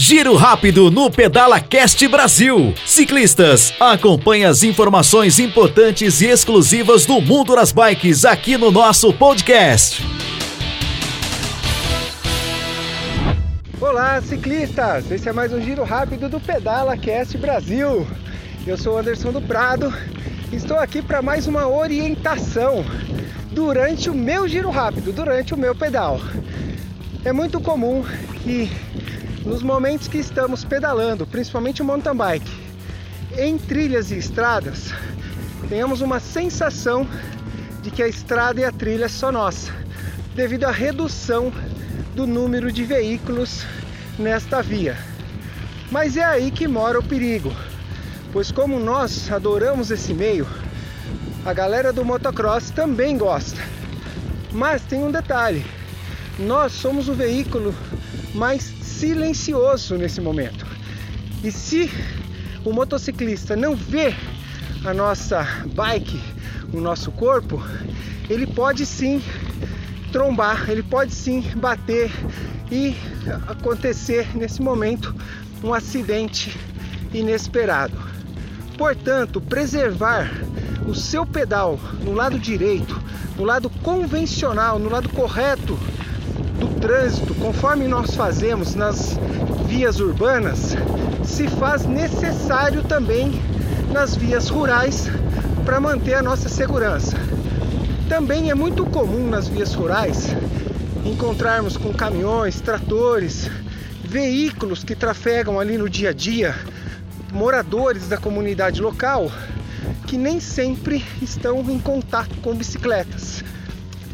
Giro rápido no Pedala Cast Brasil. Ciclistas, acompanhe as informações importantes e exclusivas do mundo das bikes aqui no nosso podcast. Olá, ciclistas! Esse é mais um giro rápido do Pedala Cast Brasil. Eu sou o Anderson do Prado. Estou aqui para mais uma orientação durante o meu giro rápido, durante o meu pedal. É muito comum que nos momentos que estamos pedalando, principalmente o mountain bike, em trilhas e estradas, tenhamos uma sensação de que a estrada e a trilha é só nossa, devido à redução do número de veículos nesta via. Mas é aí que mora o perigo, pois como nós adoramos esse meio, a galera do motocross também gosta. Mas tem um detalhe: nós somos o veículo mais silencioso nesse momento. E se o motociclista não vê a nossa bike, o nosso corpo, ele pode sim trombar, ele pode sim bater e acontecer nesse momento um acidente inesperado. Portanto, preservar o seu pedal no lado direito, no lado convencional, no lado correto trânsito, conforme nós fazemos nas vias urbanas, se faz necessário também nas vias rurais para manter a nossa segurança. Também é muito comum nas vias rurais encontrarmos com caminhões, tratores, veículos que trafegam ali no dia a dia, moradores da comunidade local que nem sempre estão em contato com bicicletas.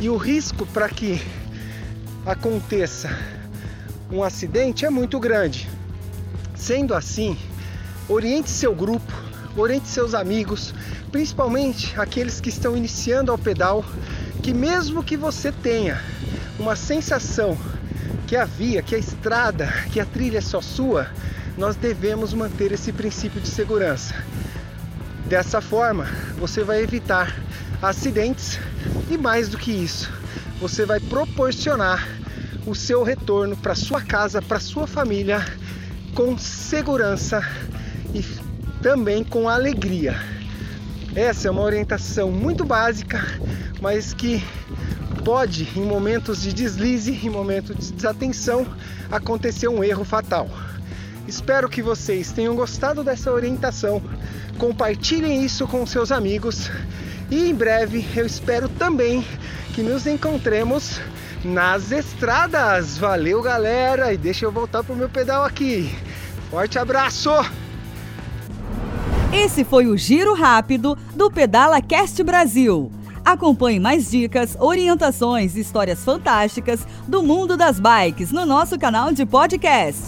E o risco para que aconteça um acidente é muito grande. Sendo assim, oriente seu grupo, oriente seus amigos, principalmente aqueles que estão iniciando ao pedal, que mesmo que você tenha uma sensação que a via, que a estrada, que a trilha é só sua, nós devemos manter esse princípio de segurança. Dessa forma, você vai evitar acidentes e mais do que isso, você vai proporcionar o seu retorno para sua casa, para sua família com segurança e também com alegria. Essa é uma orientação muito básica, mas que pode, em momentos de deslize, em momentos de desatenção, acontecer um erro fatal. Espero que vocês tenham gostado dessa orientação compartilhem isso com seus amigos e em breve eu espero também que nos encontremos nas estradas. Valeu, galera, e deixa eu voltar pro meu pedal aqui. Forte abraço! Esse foi o giro rápido do Pedala Cast Brasil. Acompanhe mais dicas, orientações e histórias fantásticas do mundo das bikes no nosso canal de podcast.